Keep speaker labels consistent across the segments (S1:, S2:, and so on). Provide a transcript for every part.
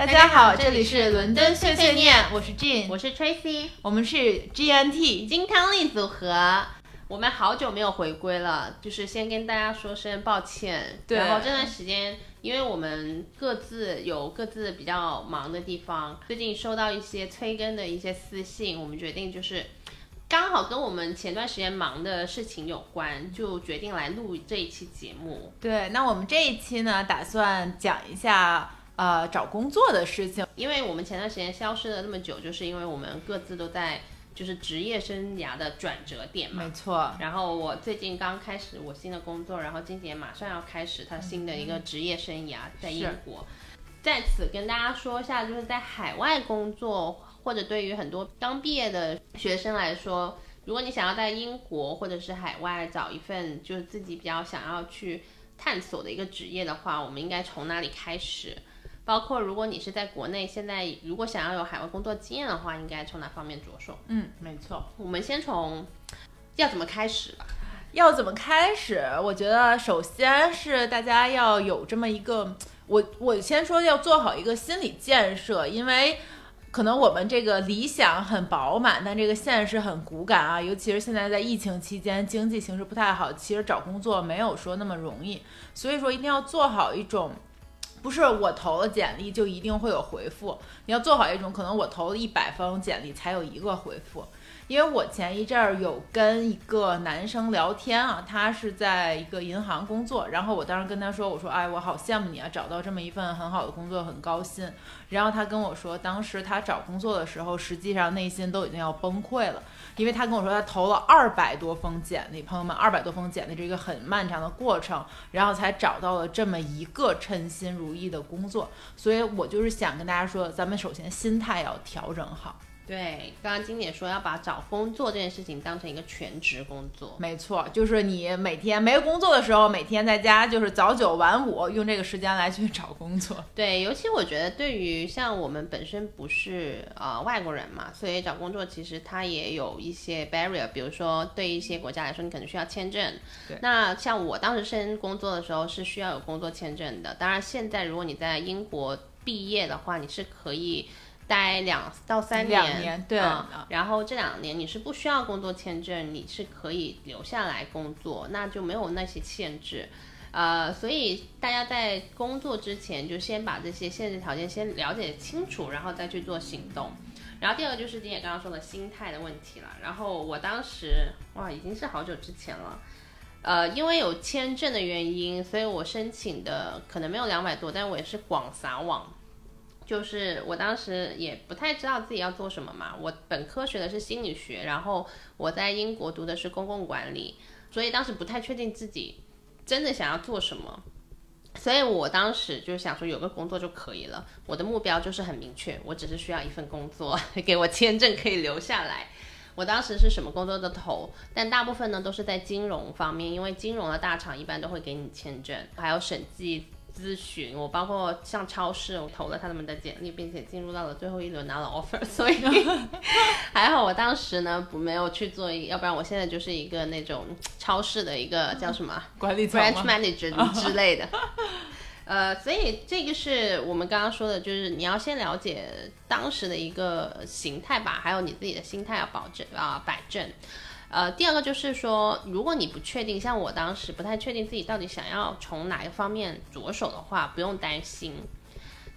S1: 大家好，这里是伦敦碎碎念，我是 Jane，
S2: 我是 Tracy，
S1: 我们是 GNT
S2: 金汤力组合。我们好久没有回归了，就是先跟大家说声抱歉。
S1: 对
S2: 然后这段时间，因为我们各自有各自比较忙的地方，最近收到一些催更的一些私信，我们决定就是刚好跟我们前段时间忙的事情有关，就决定来录这一期节目。
S1: 对，那我们这一期呢，打算讲一下呃找工作的事情。
S2: 因为我们前段时间消失了那么久，就是因为我们各自都在就是职业生涯的转折点嘛。
S1: 没错，
S2: 然后我最近刚开始我新的工作，然后金姐马上要开始她新的一个职业生涯，在英国。在此跟大家说一下，就是在海外工作，或者对于很多刚毕业的学生来说，如果你想要在英国或者是海外找一份就是自己比较想要去探索的一个职业的话，我们应该从哪里开始？包括如果你是在国内，现在如果想要有海外工作经验的话，应该从哪方面着手？
S1: 嗯，没错。
S2: 我们先从要怎么开始吧。
S1: 要怎么开始？我觉得首先是大家要有这么一个，我我先说要做好一个心理建设，因为可能我们这个理想很饱满，但这个现实很骨感啊。尤其是现在在疫情期间，经济形势不太好，其实找工作没有说那么容易，所以说一定要做好一种。不是我投了简历就一定会有回复，你要做好一种可能我投了一百封简历才有一个回复，因为我前一阵儿有跟一个男生聊天啊，他是在一个银行工作，然后我当时跟他说，我说，哎，我好羡慕你啊，找到这么一份很好的工作，很高兴。然后他跟我说，当时他找工作的时候，实际上内心都已经要崩溃了，因为他跟我说他投了二百多封简历，朋友们，二百多封简历这个很漫长的过程，然后才找到了这么一个称心如意的工作。所以我就是想跟大家说，咱们首先心态要调整好。
S2: 对，刚刚金姐说要把找工作这件事情当成一个全职工作。
S1: 没错，就是你每天没工作的时候，每天在家就是早九晚五，用这个时间来去找工作。
S2: 对，尤其我觉得对于像我们本身不是呃外国人嘛，所以找工作其实它也有一些 barrier，比如说对一些国家来说，你可能需要签证。
S1: 对
S2: 那像我当时申工作的时候是需要有工作签证的。当然，现在如果你在英国毕业的话，你是可以。待两到三年，
S1: 两年对
S2: 嗯然后这两年你是不需要工作签证，你是可以留下来工作，那就没有那些限制。呃，所以大家在工作之前就先把这些限制条件先了解清楚，然后再去做行动。然后第二个就是丁姐刚刚说的心态的问题了。然后我当时哇，已经是好久之前了。呃，因为有签证的原因，所以我申请的可能没有两百多，但我也是广撒网。就是我当时也不太知道自己要做什么嘛。我本科学的是心理学，然后我在英国读的是公共管理，所以当时不太确定自己真的想要做什么。所以我当时就想说有个工作就可以了。我的目标就是很明确，我只是需要一份工作，给我签证可以留下来。我当时是什么工作都投，但大部分呢都是在金融方面，因为金融的大厂一般都会给你签证，还有审计。咨询我包括像超市，我投了他们的简历，并且进入到了最后一轮拿了 offer，所以 还好我当时呢不没有去做，要不然我现在就是一个那种超市的一个叫什么
S1: 管理
S2: branch manager 之类的。呃，所以这个是我们刚刚说的，就是你要先了解当时的一个形态吧，还有你自己的心态要保证啊摆正。呃，呃第二个就是说，如果你不确定，像我当时不太确定自己到底想要从哪个方面着手的话，不用担心。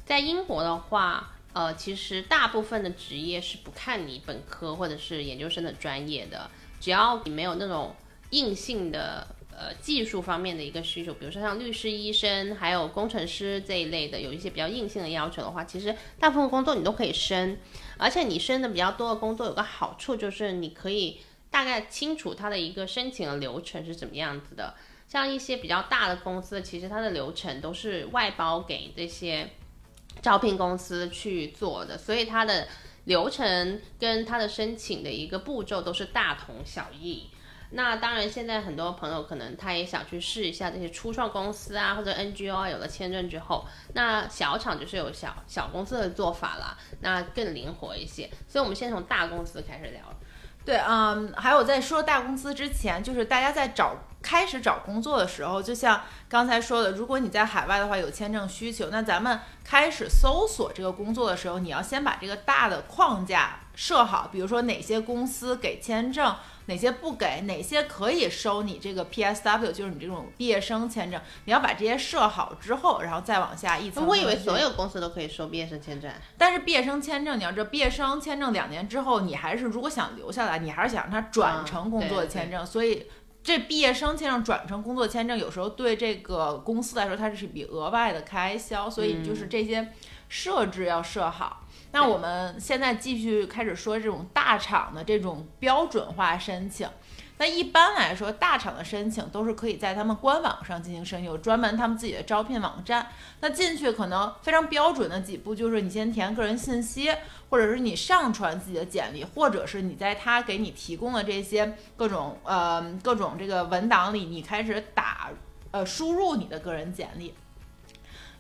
S2: 在英国的话，呃，其实大部分的职业是不看你本科或者是研究生的专业的，只要你没有那种硬性的呃技术方面的一个需求，比如说像律师、医生，还有工程师这一类的，有一些比较硬性的要求的话，其实大部分工作你都可以升，而且你升的比较多的工作有个好处就是你可以。大概清楚它的一个申请的流程是怎么样子的，像一些比较大的公司，其实它的流程都是外包给这些招聘公司去做的，所以它的流程跟它的申请的一个步骤都是大同小异。那当然，现在很多朋友可能他也想去试一下这些初创公司啊，或者 NGO 啊，有了签证之后，那小厂就是有小小公司的做法啦，那更灵活一些。所以我们先从大公司开始聊。
S1: 对，嗯，还有在说大公司之前，就是大家在找开始找工作的时候，就像刚才说的，如果你在海外的话有签证需求，那咱们开始搜索这个工作的时候，你要先把这个大的框架设好，比如说哪些公司给签证。哪些不给？哪些可以收你这个 PSW，就是你这种毕业生签证？你要把这些设好之后，然后再往下一层。
S2: 我以为所有公司都可以收毕业生签证。
S1: 但是毕业生签证，你要知道，毕业生签证两年之后，你还是如果想留下来，你还是想让它转成工作签证。所以这毕业生签证转成工作签证，有时候对这个公司来说，它是一笔额外的开销。所以就是这些设置要设好。那我们现在继续开始说这种大厂的这种标准化申请。那一般来说，大厂的申请都是可以在他们官网上进行申请，有专门他们自己的招聘网站。那进去可能非常标准的几步，就是你先填个人信息，或者是你上传自己的简历，或者是你在他给你提供的这些各种呃各种这个文档里，你开始打呃输入你的个人简历。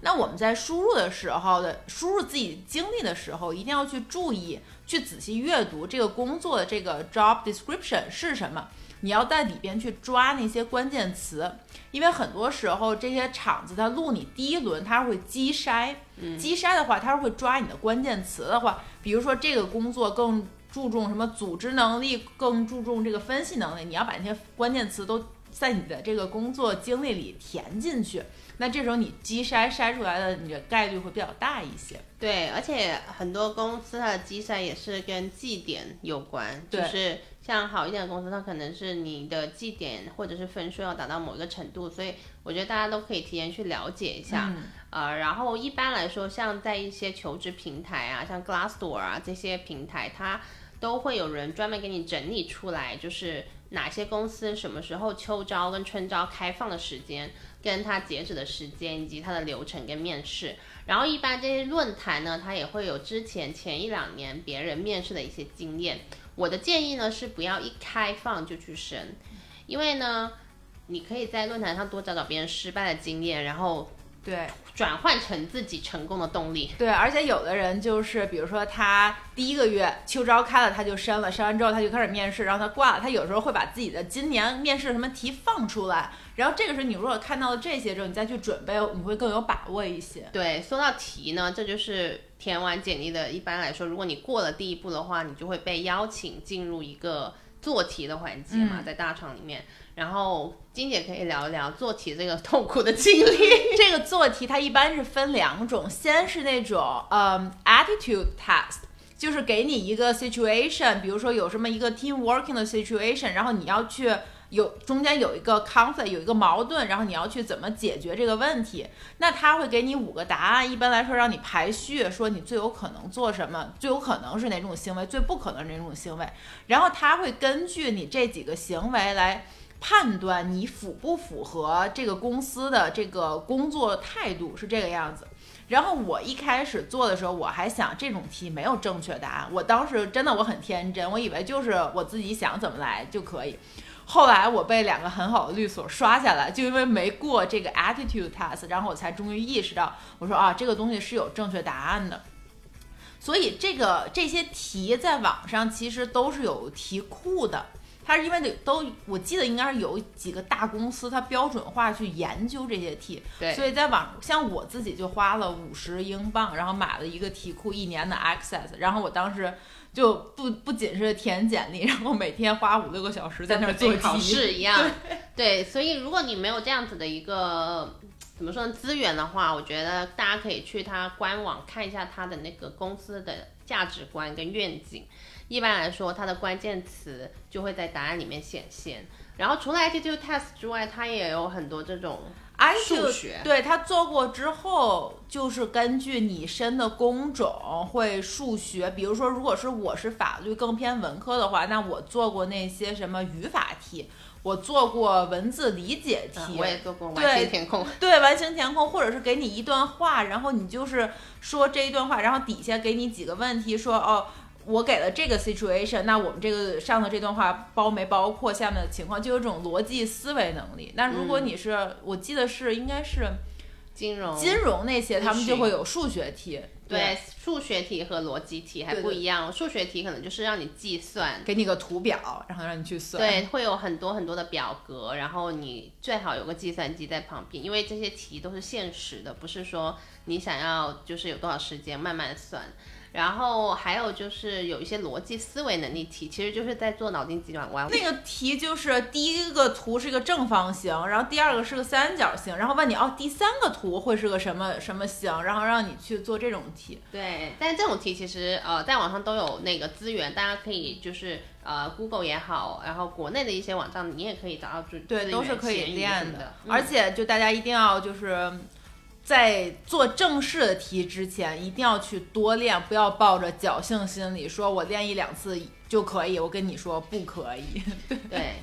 S1: 那我们在输入的时候的输入自己经历的时候，一定要去注意，去仔细阅读这个工作的这个 job description 是什么。你要在里边去抓那些关键词，因为很多时候这些厂子它录你第一轮，它会机筛，机筛的话，它是会抓你的关键词的话，比如说这个工作更注重什么组织能力，更注重这个分析能力，你要把那些关键词都在你的这个工作经历里填进去。那这时候你机筛筛出来的你的概率会比较大一些。
S2: 对，而且很多公司它的机筛也是跟绩点有关，就是像好一点的公司，它可能是你的绩点或者是分数要达到某一个程度，所以我觉得大家都可以提前去了解一下。呃，然后一般来说，像在一些求职平台啊，像 Glassdoor 啊这些平台，它都会有人专门给你整理出来，就是哪些公司什么时候秋招跟春招开放的时间。跟他截止的时间以及他的流程跟面试，然后一般这些论坛呢，他也会有之前前一两年别人面试的一些经验。我的建议呢是不要一开放就去申，因为呢，你可以在论坛上多找找别人失败的经验，然后。
S1: 对，
S2: 转换成自己成功的动力。
S1: 对，而且有的人就是，比如说他第一个月秋招开了，他就申了，申完之后他就开始面试，然后他挂了。他有时候会把自己的今年面试什么题放出来，然后这个时候你如果看到了这些之后，你再去准备，你会更有把握一些。
S2: 对，说到题呢，这就是填完简历的。一般来说，如果你过了第一步的话，你就会被邀请进入一个做题的环节嘛，在大厂里面。然后金姐可以聊一聊做题这个痛苦的经历。
S1: 这个做题它一般是分两种，先是那种嗯 attitude test，就是给你一个 situation，比如说有什么一个 team working 的 situation，然后你要去有中间有一个 conflict，有一个矛盾，然后你要去怎么解决这个问题。那他会给你五个答案，一般来说让你排序，说你最有可能做什么，最有可能是哪种行为，最不可能是哪种行为。然后他会根据你这几个行为来。判断你符不符合这个公司的这个工作态度是这个样子。然后我一开始做的时候，我还想这种题没有正确答案。我当时真的我很天真，我以为就是我自己想怎么来就可以。后来我被两个很好的律所刷下来，就因为没过这个 attitude test，然后我才终于意识到，我说啊，这个东西是有正确答案的。所以这个这些题在网上其实都是有题库的。它是因为得都，我记得应该是有几个大公司，它标准化去研究这些题，
S2: 对，
S1: 所以在网像我自己就花了五十英镑，然后买了一个题库一年的 access，然后我当时就不不仅是填简历，然后每天花五六个小时在那儿做
S2: 考试一样，对，所以如果你没有这样子的一个怎么说呢资源的话，我觉得大家可以去它官网看一下它的那个公司的价值观跟愿景。一般来说，它的关键词就会在答案里面显现。然后除了 attitude test 之外，它也有很多这种数学。
S1: 对，它做过之后，就是根据你申的工种会数学。比如说，如果是我是法律更偏文科的话，那我做过那些什么语法题，我做过文字理解题，
S2: 我也做过完形填空。
S1: 对，完形填空，或者是给你一段话，然后你就是说这一段话，然后底下给你几个问题，说哦。我给了这个 situation，那我们这个上的这段话包没包括下面的情况，就有种逻辑思维能力。那如果你是，我记得是应该是
S2: 金融
S1: 金融那些，他们就会有数学题。
S2: 对，数学题和逻辑题还不一样。数学题可能就是让你计算，
S1: 给你个图表，然后让你去算。
S2: 对，会有很多很多的表格，然后你最好有个计算机在旁边，因为这些题都是现实的，不是说你想要就是有多少时间慢慢算。然后还有就是有一些逻辑思维能力题，其实就是在做脑筋急转弯。
S1: 那个题就是第一个图是一个正方形，然后第二个是个三角形，然后问你哦，第三个图会是个什么什么形，然后让你去做这种题。
S2: 对，但是这种题其实呃在网上都有那个资源，大家可以就是呃 Google 也好，然后国内的一些网站你也可以找到就
S1: 对，都是可以练
S2: 的。
S1: 而且就大家一定要就是。在做正式的题之前，一定要去多练，不要抱着侥幸心理，说我练一两次就可以。我跟你说不可以。
S2: 对，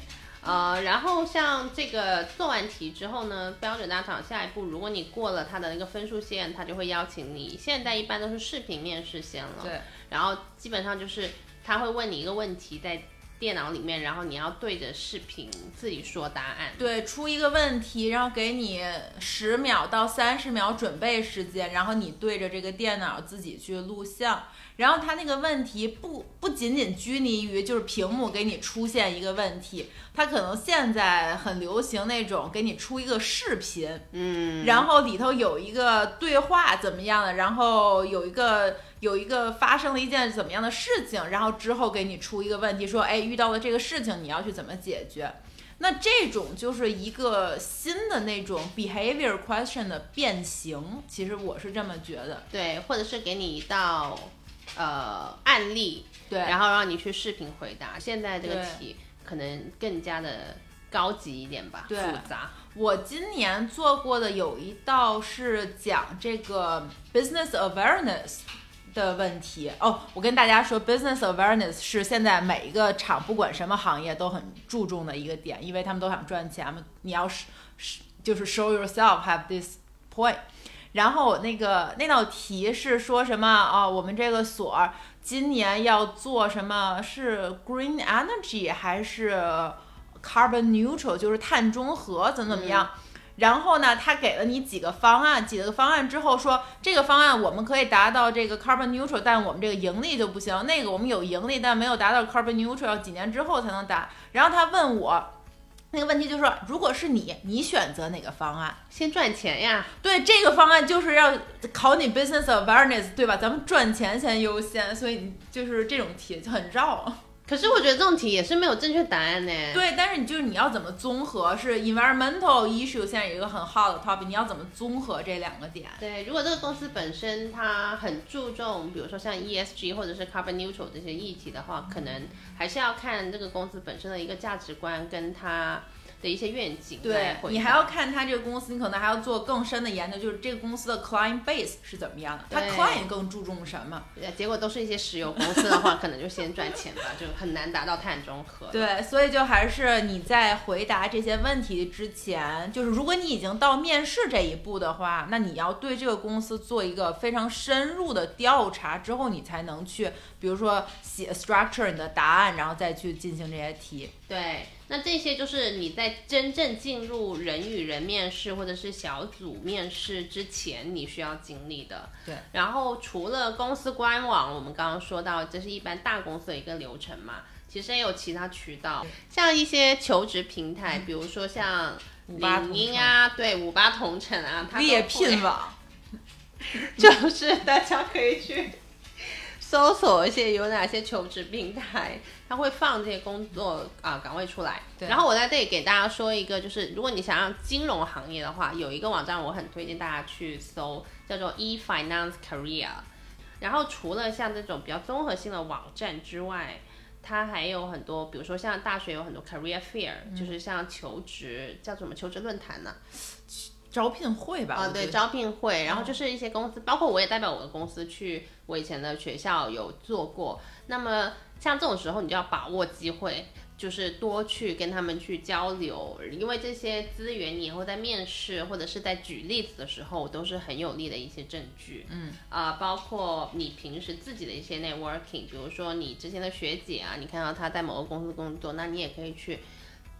S2: 呃，然后像这个做完题之后呢，标准大厂下一步，如果你过了他的那个分数线，他就会邀请你。现在一般都是视频面试先了，
S1: 对，
S2: 然后基本上就是他会问你一个问题，在。电脑里面，然后你要对着视频自己说答案。
S1: 对，出一个问题，然后给你十秒到三十秒准备时间，然后你对着这个电脑自己去录像。然后他那个问题不不仅仅拘泥于就是屏幕给你出现一个问题，他可能现在很流行那种给你出一个视频，
S2: 嗯，
S1: 然后里头有一个对话怎么样的，然后有一个有一个发生了一件怎么样的事情，然后之后给你出一个问题，说哎遇到了这个事情你要去怎么解决？那这种就是一个新的那种 behavior question 的变形，其实我是这么觉得，
S2: 对，或者是给你一道。呃，案例
S1: 对，
S2: 然后让你去视频回答。现在这个题可能更加的高级一点吧，复杂。
S1: 我今年做过的有一道是讲这个 business awareness 的问题哦。我跟大家说，business awareness 是现在每一个厂不管什么行业都很注重的一个点，因为他们都想赚钱嘛。你要是是就是 show yourself have this point。然后那个那道题是说什么啊？我们这个所今年要做什么？是 green energy 还是 carbon neutral？就是碳中和怎么怎么样？然后呢，他给了你几个方案，几个方案之后说这个方案我们可以达到这个 carbon neutral，但我们这个盈利就不行。那个我们有盈利，但没有达到 carbon neutral，要几年之后才能达。然后他问我。那个问题就是，如果是你，你选择哪个方案？
S2: 先赚钱呀。
S1: 对，这个方案就是要考你 business awareness，对吧？咱们赚钱先优先，所以你就是这种题就很绕。
S2: 可是我觉得这种题也是没有正确答案呢。
S1: 对，但是你就是你要怎么综合？是 environmental issue 现在有一个很 hot 的 topic，你要怎么综合这两个点？
S2: 对，如果这个公司本身它很注重，比如说像 ESG 或者是 carbon neutral 这些议题的话，可能还是要看这个公司本身的一个价值观跟它。的一些愿景，
S1: 对你还要看他这个公司，你可能还要做更深的研究，就是这个公司的 client base 是怎么样的，他 client 更注重什么？
S2: 结果都是一些石油公司的话，可能就先赚钱吧，就很难达到碳中和。
S1: 对，所以就还是你在回答这些问题之前，就是如果你已经到面试这一步的话，那你要对这个公司做一个非常深入的调查之后，你才能去，比如说写 structure 你的答案，然后再去进行这些题。
S2: 对。那这些就是你在真正进入人与人面试或者是小组面试之前，你需要经历的。
S1: 对。
S2: 然后除了公司官网，我们刚刚说到，这是一般大公司的一个流程嘛。其实也有其他渠道，像一些求职平台，比如说像领英啊，对，五八同城啊，
S1: 猎聘网，
S2: 就是大家可以去。搜索一些有哪些求职平台，他会放这些工作啊岗位出来。然后我在这里给大家说一个，就是如果你想要金融行业的话，有一个网站我很推荐大家去搜，叫做 eFinance Career。然后除了像这种比较综合性的网站之外，它还有很多，比如说像大学有很多 Career Fair，就是像求职叫什么求职论坛呢？
S1: 招聘会吧，
S2: 啊对，招聘会，然后就是一些公司，包括我也代表我的公司去我以前的学校有做过。那么像这种时候，你就要把握机会，就是多去跟他们去交流，因为这些资源你以后在面试或者是在举例子的时候都是很有利的一些证据。
S1: 嗯
S2: 啊，包括你平时自己的一些 networking，比如说你之前的学姐啊，你看到她在某个公司工作，那你也可以去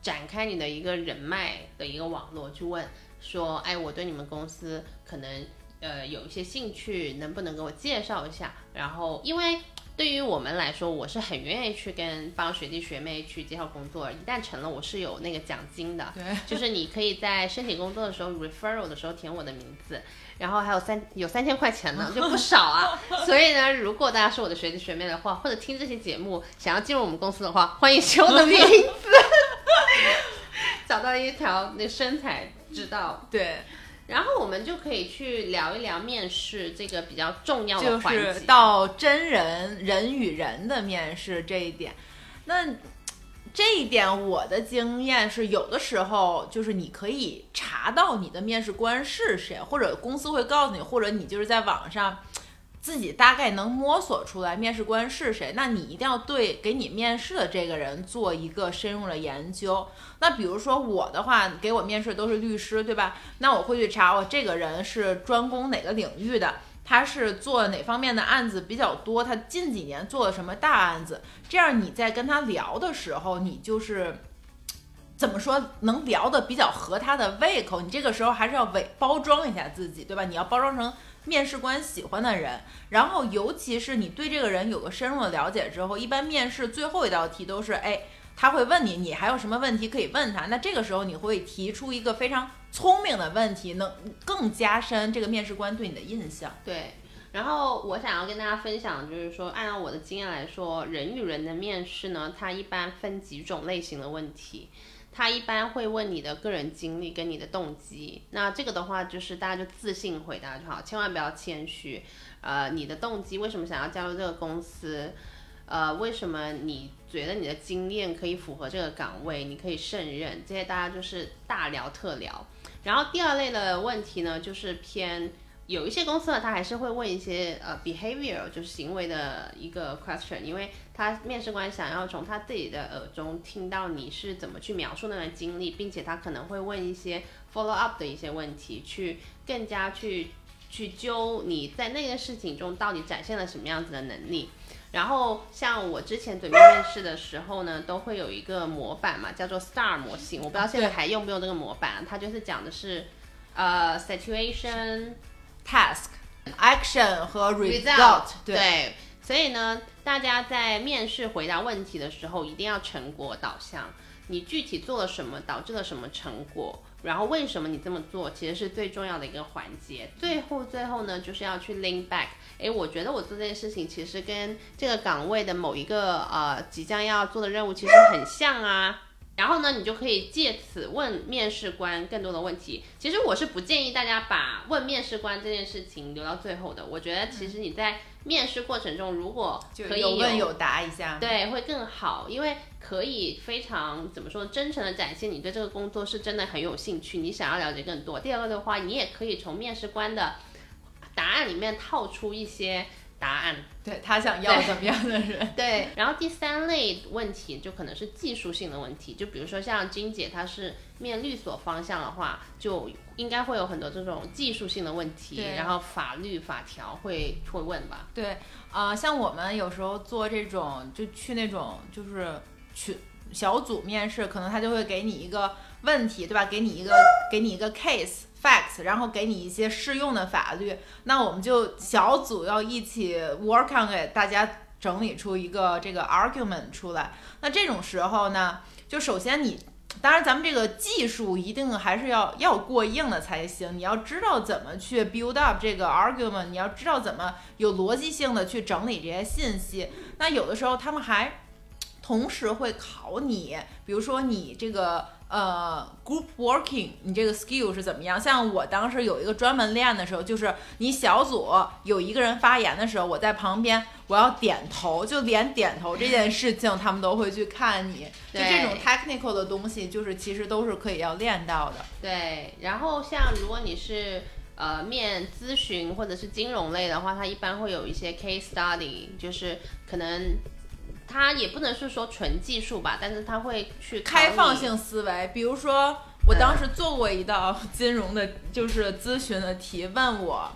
S2: 展开你的一个人脉的一个网络去问。说，哎，我对你们公司可能呃有一些兴趣，能不能给我介绍一下？然后因为。对于我们来说，我是很愿意去跟帮学弟学妹去介绍工作。一旦成了，我是有那个奖金的，
S1: 对，
S2: 就是你可以在申请工作的时候 referral 的时候填我的名字，然后还有三有三千块钱呢，就不少啊。所以呢，如果大家是我的学弟学妹的话，或者听这期节目想要进入我们公司的话，欢迎写我的名字，找到一条那身材之道。
S1: 对。
S2: 然后我们就可以去聊一聊面试这个比较重要
S1: 的环节，就是到真人人与人的面试这一点。那这一点我的经验是，有的时候就是你可以查到你的面试官是谁，或者公司会告诉你，或者你就是在网上。自己大概能摸索出来面试官是谁，那你一定要对给你面试的这个人做一个深入的研究。那比如说我的话，给我面试都是律师，对吧？那我会去查我这个人是专攻哪个领域的，他是做哪方面的案子比较多，他近几年做了什么大案子。这样你在跟他聊的时候，你就是怎么说能聊的比较合他的胃口。你这个时候还是要伪包装一下自己，对吧？你要包装成。面试官喜欢的人，然后尤其是你对这个人有个深入的了解之后，一般面试最后一道题都是，哎，他会问你，你还有什么问题可以问他？那这个时候你会提出一个非常聪明的问题，能更加深这个面试官对你的印象。
S2: 对，然后我想要跟大家分享，就是说，按照我的经验来说，人与人的面试呢，它一般分几种类型的问题。他一般会问你的个人经历跟你的动机，那这个的话就是大家就自信回答就好，千万不要谦虚。呃，你的动机为什么想要加入这个公司？呃，为什么你觉得你的经验可以符合这个岗位，你可以胜任？这些大家就是大聊特聊。然后第二类的问题呢，就是偏。有一些公司呢，他还是会问一些呃 behavior，就是行为的一个 question，因为他面试官想要从他自己的耳中听到你是怎么去描述那段经历，并且他可能会问一些 follow up 的一些问题，去更加去去揪你在那个事情中到底展现了什么样子的能力。然后像我之前准备面试的时候呢，都会有一个模板嘛，叫做 STAR 模型，我不知道现在还用不用这个模板，它就是讲的是呃 situation。
S1: Task, action 和 result，
S2: 对，所以呢，大家在面试回答问题的时候，一定要成果导向。你具体做了什么，导致了什么成果，然后为什么你这么做，其实是最重要的一个环节。最后，最后呢，就是要去 link back。诶，我觉得我做这件事情，其实跟这个岗位的某一个呃即将要做的任务其实很像啊。然后呢，你就可以借此问面试官更多的问题。其实我是不建议大家把问面试官这件事情留到最后的。我觉得其实你在面试过程中，如果可以
S1: 有问有答一下，
S2: 对，会更好，因为可以非常怎么说，真诚的展现你对这个工作是真的很有兴趣，你想要了解更多。第二个的话，你也可以从面试官的答案里面套出一些。答案，
S1: 对他想要怎么样的人？
S2: 对，然后第三类问题就可能是技术性的问题，就比如说像金姐她是面律所方向的话，就应该会有很多这种技术性的问题，然后法律法条会会问吧？
S1: 对，啊，像我们有时候做这种就去那种就是群小组面试，可能他就会给你一个问题，对吧？给你一个给你一个 case。facts，然后给你一些适用的法律，那我们就小组要一起 work on 给大家整理出一个这个 argument 出来。那这种时候呢，就首先你，当然咱们这个技术一定还是要要过硬的才行。你要知道怎么去 build up 这个 argument，你要知道怎么有逻辑性的去整理这些信息。那有的时候他们还同时会考你，比如说你这个。呃，group working，你这个 skill 是怎么样？像我当时有一个专门练的时候，就是你小组有一个人发言的时候，我在旁边，我要点头，就连点头这件事情，他们都会去看你。就这种 technical 的东西，就是其实都是可以要练到的。
S2: 对，然后像如果你是呃面咨询或者是金融类的话，它一般会有一些 case study，就是可能。他也不能是说纯技术吧，但是他会去
S1: 开放性思维。比如说，我当时做过一道金融的，就是咨询的题，问我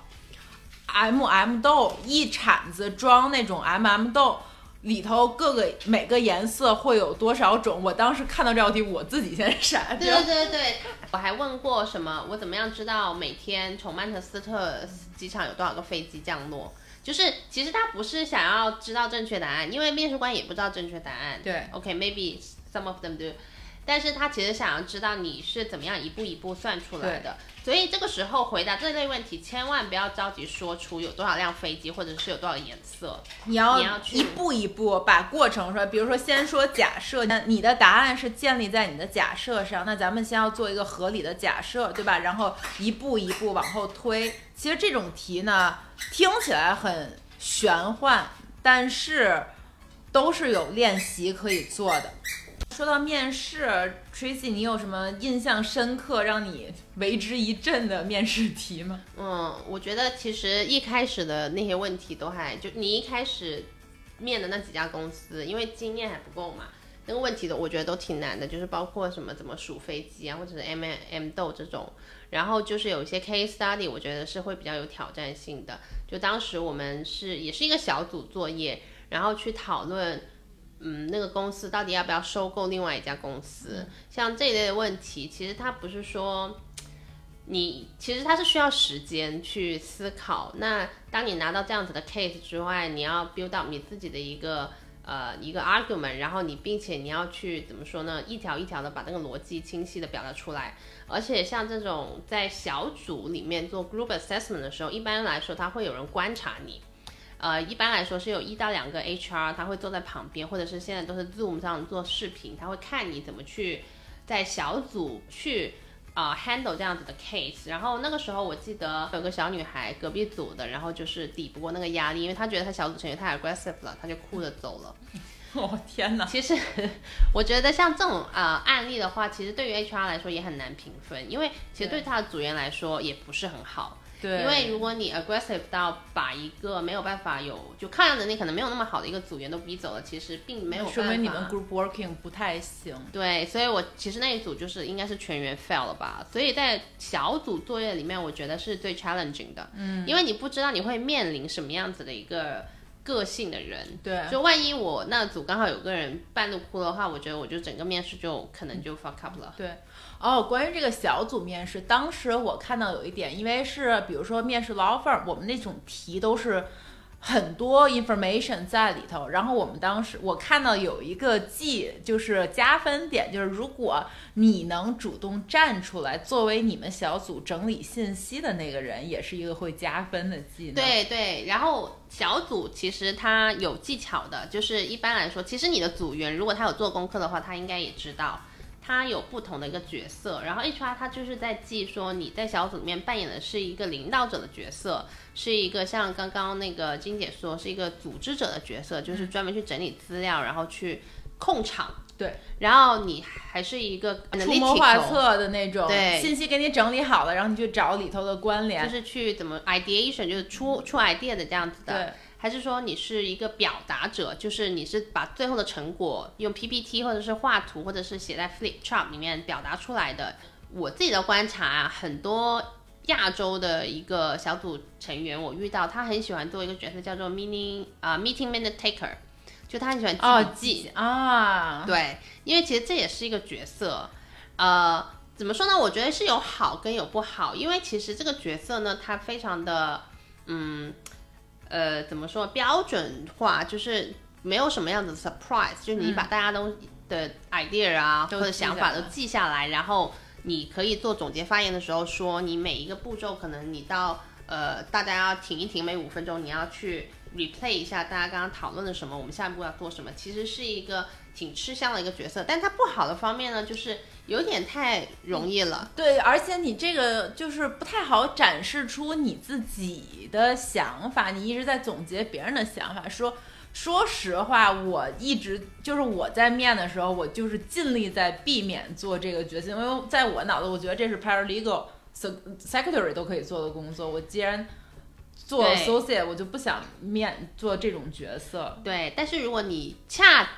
S1: ，M M 豆一铲子装那种 M M 豆，里头各个每个颜色会有多少种？我当时看到这道题，我自己先傻
S2: 对对对对，我还问过什么？我怎么样知道每天从曼彻斯特机场有多少个飞机降落？就是其实他不是想要知道正确答案，因为面试官也不知道正确答案。
S1: 对
S2: ，OK，maybe some of them do，但是他其实想要知道你是怎么样一步一步算出来的。所以这个时候回答这类问题，千万不要着急说出有多少辆飞机，或者是有多少颜色。
S1: 你要一步一步把过程说，比如说先说假设，那你的答案是建立在你的假设上，那咱们先要做一个合理的假设，对吧？然后一步一步往后推。其实这种题呢，听起来很玄幻，但是都是有练习可以做的。说到面试，Tracy，你有什么印象深刻、让你为之一振的面试题吗？
S2: 嗯，我觉得其实一开始的那些问题都还就你一开始面的那几家公司，因为经验还不够嘛，那个问题的我觉得都挺难的，就是包括什么怎么数飞机啊，或者是 M M 豆这种，然后就是有一些 case study，我觉得是会比较有挑战性的。就当时我们是也是一个小组作业，然后去讨论。嗯，那个公司到底要不要收购另外一家公司？像这一类的问题，其实它不是说你，其实它是需要时间去思考。那当你拿到这样子的 case 之外，你要 build up 你自己的一个呃一个 argument，然后你并且你要去怎么说呢？一条一条的把那个逻辑清晰的表达出来。而且像这种在小组里面做 group assessment 的时候，一般来说他会有人观察你。呃，一般来说是有一到两个 HR，他会坐在旁边，或者是现在都是 Zoom 上做视频，他会看你怎么去在小组去啊 handle 这样子的 case。然后那个时候我记得有个小女孩，隔壁组的，然后就是抵不过那个压力，因为她觉得她小组成员太 aggressive 了，她就哭着走了。
S1: 哦天哪！
S2: 其实我觉得像这种啊案例的话，其实对于 HR 来说也很难评分，因为其实对他的组员来说也不是很好。
S1: 对，
S2: 因为如果你 aggressive 到把一个没有办法有就抗压能力可能没有那么好的一个组员都逼走了，其实并没有
S1: 说明你们 group working 不太行。
S2: 对，所以我其实那一组就是应该是全员 fail 了吧。所以在小组作业里面，我觉得是最 challenging 的。嗯，因为你不知道你会面临什么样子的一个个性的人。
S1: 对，
S2: 就万一我那组刚好有个人半路哭的话，我觉得我就整个面试就可能就 fuck up 了。
S1: 对。哦，关于这个小组面试，当时我看到有一点，因为是比如说面试 law firm，我们那种题都是很多 information 在里头。然后我们当时我看到有一个记，就是加分点，就是如果你能主动站出来，作为你们小组整理信息的那个人，也是一个会加分的技能。
S2: 对对，然后小组其实它有技巧的，就是一般来说，其实你的组员如果他有做功课的话，他应该也知道。他有不同的一个角色，然后 HR 他就是在记说你在小组里面扮演的是一个领导者的角色，是一个像刚刚那个金姐说是一个组织者的角色，就是专门去整理资料，然后去控场。
S1: 对，
S2: 然后你还是一个
S1: 出谋划策的那种，
S2: 对，
S1: 信息给你整理好了，然后你去找里头的关联，
S2: 就是去怎么 ideation，就是出出 idea 的这样子的。
S1: 对。
S2: 还是说你是一个表达者，就是你是把最后的成果用 PPT 或者是画图或者是写在 Flip Chart 里面表达出来的。我自己的观察啊，很多亚洲的一个小组成员，我遇到他很喜欢做一个角色叫做 Meeting 啊 Meeting Minute Taker，就他很喜欢记笔记
S1: 啊。
S2: 对，因为其实这也是一个角色。呃，怎么说呢？我觉得是有好跟有不好，因为其实这个角色呢，他非常的嗯。呃，怎么说标准化？就是没有什么样的 surprise，就是你把大家都的 idea 啊或者想法都记下来，然后你可以做总结发言的时候说，你每一个步骤可能你到呃，大家要停一停，每五分钟你要去 replay 一下大家刚刚讨论的什么，我们下一步要做什么，其实是一个挺吃香的一个角色。但它不好的方面呢，就是。有点太容易了，
S1: 对，而且你这个就是不太好展示出你自己的想法，你一直在总结别人的想法。说说实话，我一直就是我在面的时候，我就是尽力在避免做这个角色，因为在我脑子，我觉得这是 paralegal secretary 都可以做的工作。我既然做 associate，我就不想面做这种角色。
S2: 对，但是如果你恰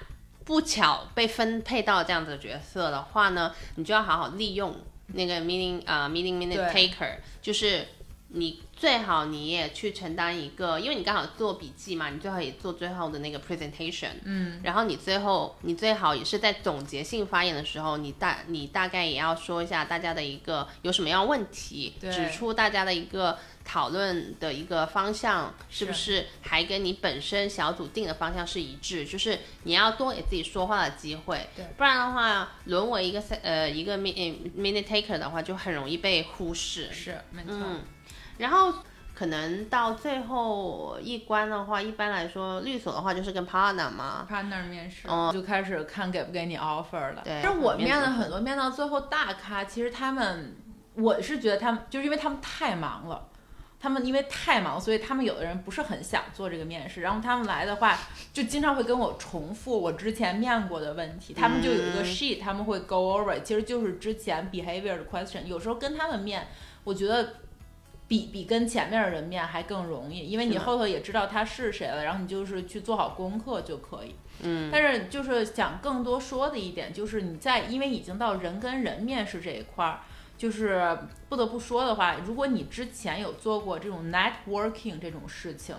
S2: 不巧被分配到这样子的角色的话呢，你就要好好利用那个 meeting 啊 meeting minute taker，就是你最好你也去承担一个，因为你刚好做笔记嘛，你最好也做最后的那个 presentation，
S1: 嗯，
S2: 然后你最后你最好也是在总结性发言的时候，你大你大概也要说一下大家的一个有什么样问题，指出大家的一个讨论的一个方向是不
S1: 是
S2: 是还跟你本身小组定的方向是一致，就是你要多给自己说话的机会
S1: 对，
S2: 不然的话沦为一个呃一个 min minute taker 的话，就很容易被忽视。
S1: 是没错。
S2: 嗯，然后可能到最后一关的话，一般来说律所的话就是跟 partner 嘛
S1: ，partner 面试，
S2: 嗯
S1: 就开始看给不给你 offer 了。
S2: 对
S1: 其实我
S2: 面
S1: 了很多面到最后大咖，其实他们，我是觉得他们就是因为他们太忙了。他们因为太忙，所以他们有的人不是很想做这个面试，然后他们来的话，就经常会跟我重复我之前面过的问题。他们就有一个
S2: 嗯
S1: sheet，他们会 go over，其实就是之前 behavior 的 question。有时候跟他们面，我觉得比比跟前面的人面还更容易，因为你后头也知道他是谁了，然后你就是去做好功课就可以。
S2: 嗯，
S1: 但是就是想更多说的一点，就是你在因为已经到人跟人面试这一块儿，就是不得不说的话，如果你之前有做过这种 networking 这种事情，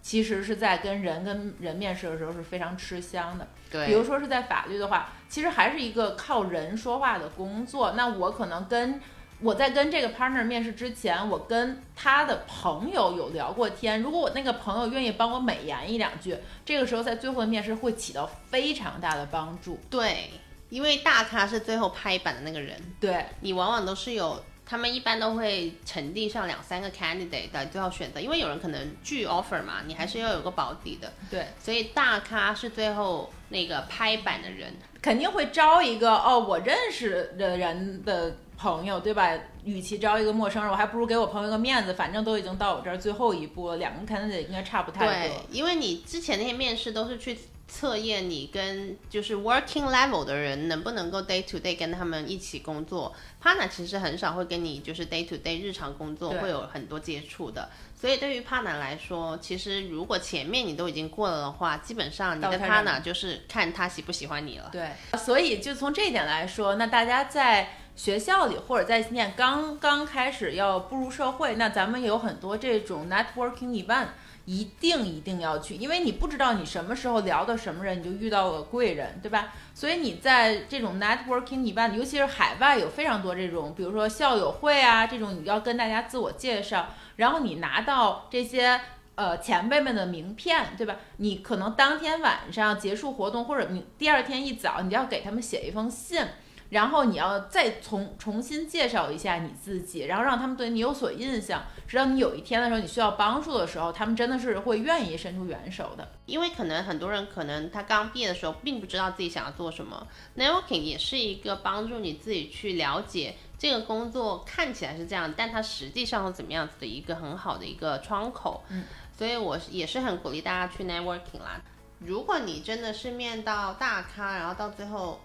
S1: 其实是在跟人跟人面试的时候是非常吃香的。
S2: 对，
S1: 比如说是在法律的话，其实还是一个靠人说话的工作。那我可能跟我在跟这个 partner 面试之前，我跟他的朋友有聊过天。如果我那个朋友愿意帮我美言一两句，这个时候在最后的面试会起到非常大的帮助。
S2: 对，因为大咖是最后拍板的那个人，
S1: 对，
S2: 你往往都是有。他们一般都会沉淀上两三个 candidate 的最后选择，因为有人可能拒 offer 嘛，你还是要有个保底的，
S1: 对，
S2: 所以大咖是最后那个拍板的人。
S1: 肯定会招一个哦，我认识的人的朋友，对吧？与其招一个陌生人，我还不如给我朋友个面子，反正都已经到我这儿最后一步了，两个 candidate 应该差不太
S2: 对
S1: 多。，
S2: 因为你之前那些面试都是去测验你跟就是 working level 的人能不能够 day to day 跟他们一起工作。partner 其实很少会跟你就是 day to day 日常工作会有很多接触的，所以对于 partner 来说，其实如果前面你都已经过了的话，基本上你跟
S1: 到他这儿
S2: partner 就是看他喜不喜欢你了。
S1: 对，所以就从这一点来说，那大家在学校里或者在今年刚刚开始要步入社会，那咱们有很多这种 networking event，一定一定要去，因为你不知道你什么时候聊到什么人，你就遇到了贵人，对吧？所以你在这种 networking 以外尤其是海外有非常多这种，比如说校友会啊这种，你要跟大家自我介绍，然后你拿到这些。呃，前辈们的名片，对吧？你可能当天晚上结束活动，或者你第二天一早，你要给他们写一封信，然后你要再重重新介绍一下你自己，然后让他们对你有所印象，直到你有一天的时候你需要帮助的时候，他们真的是会愿意伸出援手的。
S2: 因为可能很多人可能他刚毕业的时候并不知道自己想要做什么，networking 也是一个帮助你自己去了解这个工作看起来是这样，但它实际上是怎么样子的一个很好的一个窗口。
S1: 嗯，
S2: 所以我也是很鼓励大家去 networking 啦。如果你真的是面到大咖，然后到最后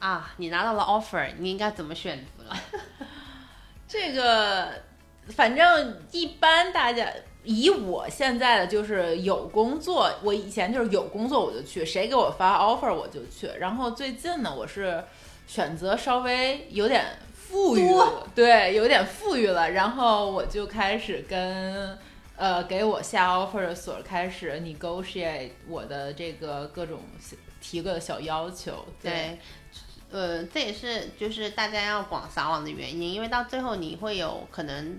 S2: 啊，你拿到了 offer，你应该怎么选择？
S1: 这个，反正一般大家以我现在的就是有工作，我以前就是有工作我就去，谁给我发 offer 我就去。然后最近呢，我是选择稍微有点富裕，对，有点富裕了，然后我就开始跟。呃，给我下 offer 的所开始 negotiate 我的这个各种提个小要求，
S2: 对，呃，这也是就是大家要广撒网的原因，因为到最后你会有可能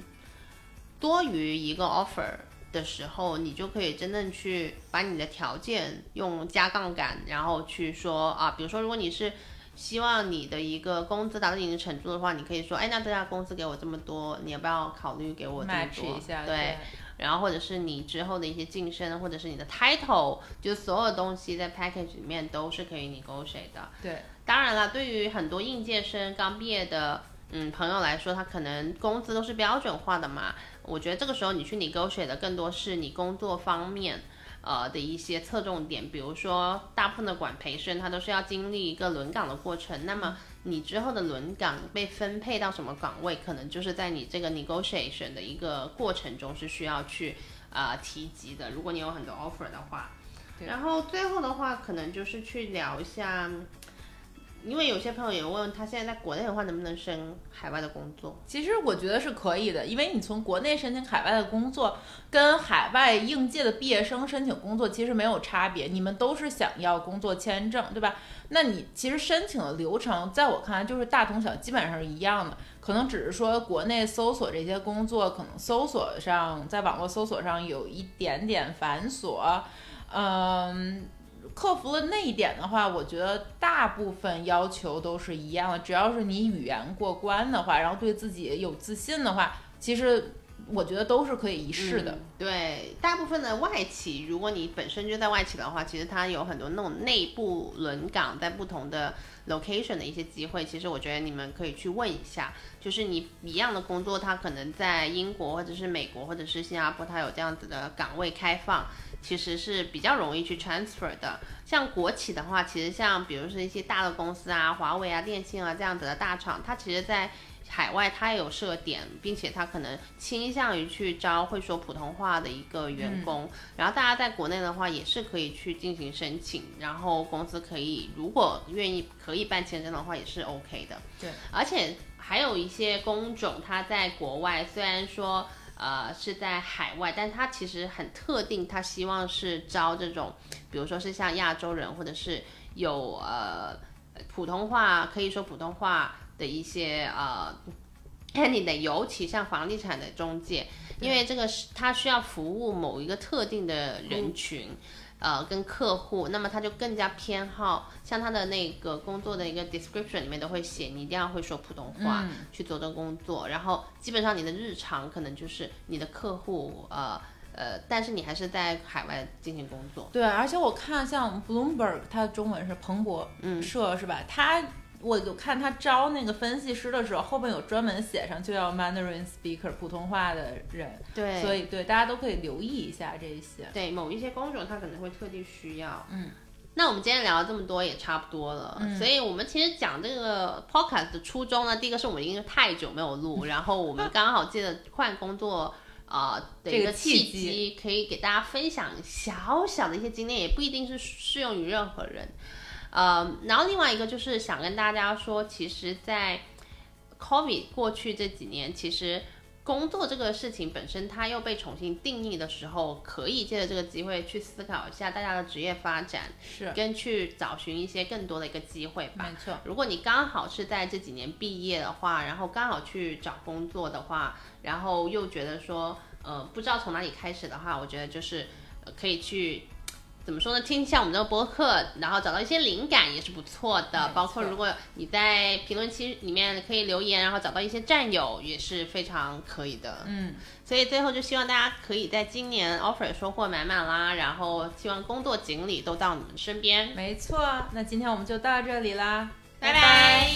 S2: 多于一个 offer 的时候，你就可以真正去把你的条件用加杠杆，然后去说啊，比如说如果你是希望你的一个工资达到一定程度的话，你可以说，哎，那这家公司给我这么多，你要不要考虑给我这么多？
S1: 一下，
S2: 对。然后或者是你之后的一些晋升，或者是你的 title，就所有东西在 package 里面都是可以 negotiate 的。
S1: 对，
S2: 当然了，对于很多应届生刚毕业的嗯朋友来说，他可能工资都是标准化的嘛。我觉得这个时候你去 negotiate 的更多是你工作方面。呃的一些侧重点，比如说大部分的管培生，他都是要经历一个轮岗的过程。那么你之后的轮岗被分配到什么岗位，可能就是在你这个 negotiation 的一个过程中是需要去呃提及的。如果你有很多 offer 的话，然后最后的话，可能就是去聊一下，因为有些朋友也问他现在在国内的话能不能申海外的工作？
S1: 其实我觉得是可以的，因为你从国内申请海外的工作，跟海外应届的毕业生申请工作其实没有差别，你们都是想要工作签证，对吧？那你其实申请的流程，在我看来就是大同小，基本上是一样的，可能只是说国内搜索这些工作，可能搜索上在网络搜索上有一点点繁琐，嗯。克服了那一点的话，我觉得大部分要求都是一样的。只要是你语言过关的话，然后对自己有自信的话，其实我觉得都是可以一试的。
S2: 对，大部分的外企，如果你本身就在外企的话，其实它有很多那种内部轮岗，在不同的 location 的一些机会。其实我觉得你们可以去问一下，就是你一样的工作，它可能在英国或者是美国或者是新加坡，它有这样子的岗位开放。其实是比较容易去 transfer 的。像国企的话，其实像比如说一些大的公司啊，华为啊、电信啊这样子的大厂，它其实在海外它也有设点，并且它可能倾向于去招会说普通话的一个员工。然后大家在国内的话，也是可以去进行申请，然后公司可以如果愿意可以办签证的话，也是 OK 的。
S1: 对，
S2: 而且还有一些工种，它在国外虽然说。呃，是在海外，但他其实很特定，他希望是招这种，比如说是像亚洲人，或者是有呃普通话可以说普通话的一些呃 candidate，尤其像房地产的中介，因为这个是他需要服务某一个特定的人群。呃，跟客户，那么他就更加偏好，像他的那个工作的一个 description 里面都会写，你一定要会说普通话去做这工作，然后基本上你的日常可能就是你的客户，呃呃，但是你还是在海外进行工作。
S1: 对，而且我看像 Bloomberg，它的中文是彭博社是吧？它。我就看他招那个分析师的时候，后面有专门写上就要 Mandarin speaker 普通话的人，
S2: 对，
S1: 所以对大家都可以留意一下这些。
S2: 对，某一些工种他可能会特地需要。
S1: 嗯，
S2: 那我们今天聊了这么多也差不多了，所以我们其实讲这个 podcast 的初衷呢，第一个是我们因为太久没有录，然后我们刚好借着换工作啊的一个契机，可以给大家分享小小的一些经验，也不一定是适用于任何人。呃，然后另外一个就是想跟大家说，其实，在 COVID 过去这几年，其实工作这个事情本身它又被重新定义的时候，可以借着这个机会去思考一下大家的职业发展，
S1: 是
S2: 跟去找寻一些更多的一个机会吧。
S1: 没错，
S2: 如果你刚好是在这几年毕业的话，然后刚好去找工作的话，然后又觉得说，呃，不知道从哪里开始的话，我觉得就是可以去。怎么说呢？听一下我们这个播客，然后找到一些灵感也是不错的。包括如果你在评论区里面可以留言，然后找到一些战友也是非常可以的。
S1: 嗯，
S2: 所以最后就希望大家可以在今年 offer 收获满满啦，然后希望工作锦鲤都到你们身边。
S1: 没错，那今天我们就到这里啦，
S2: 拜拜。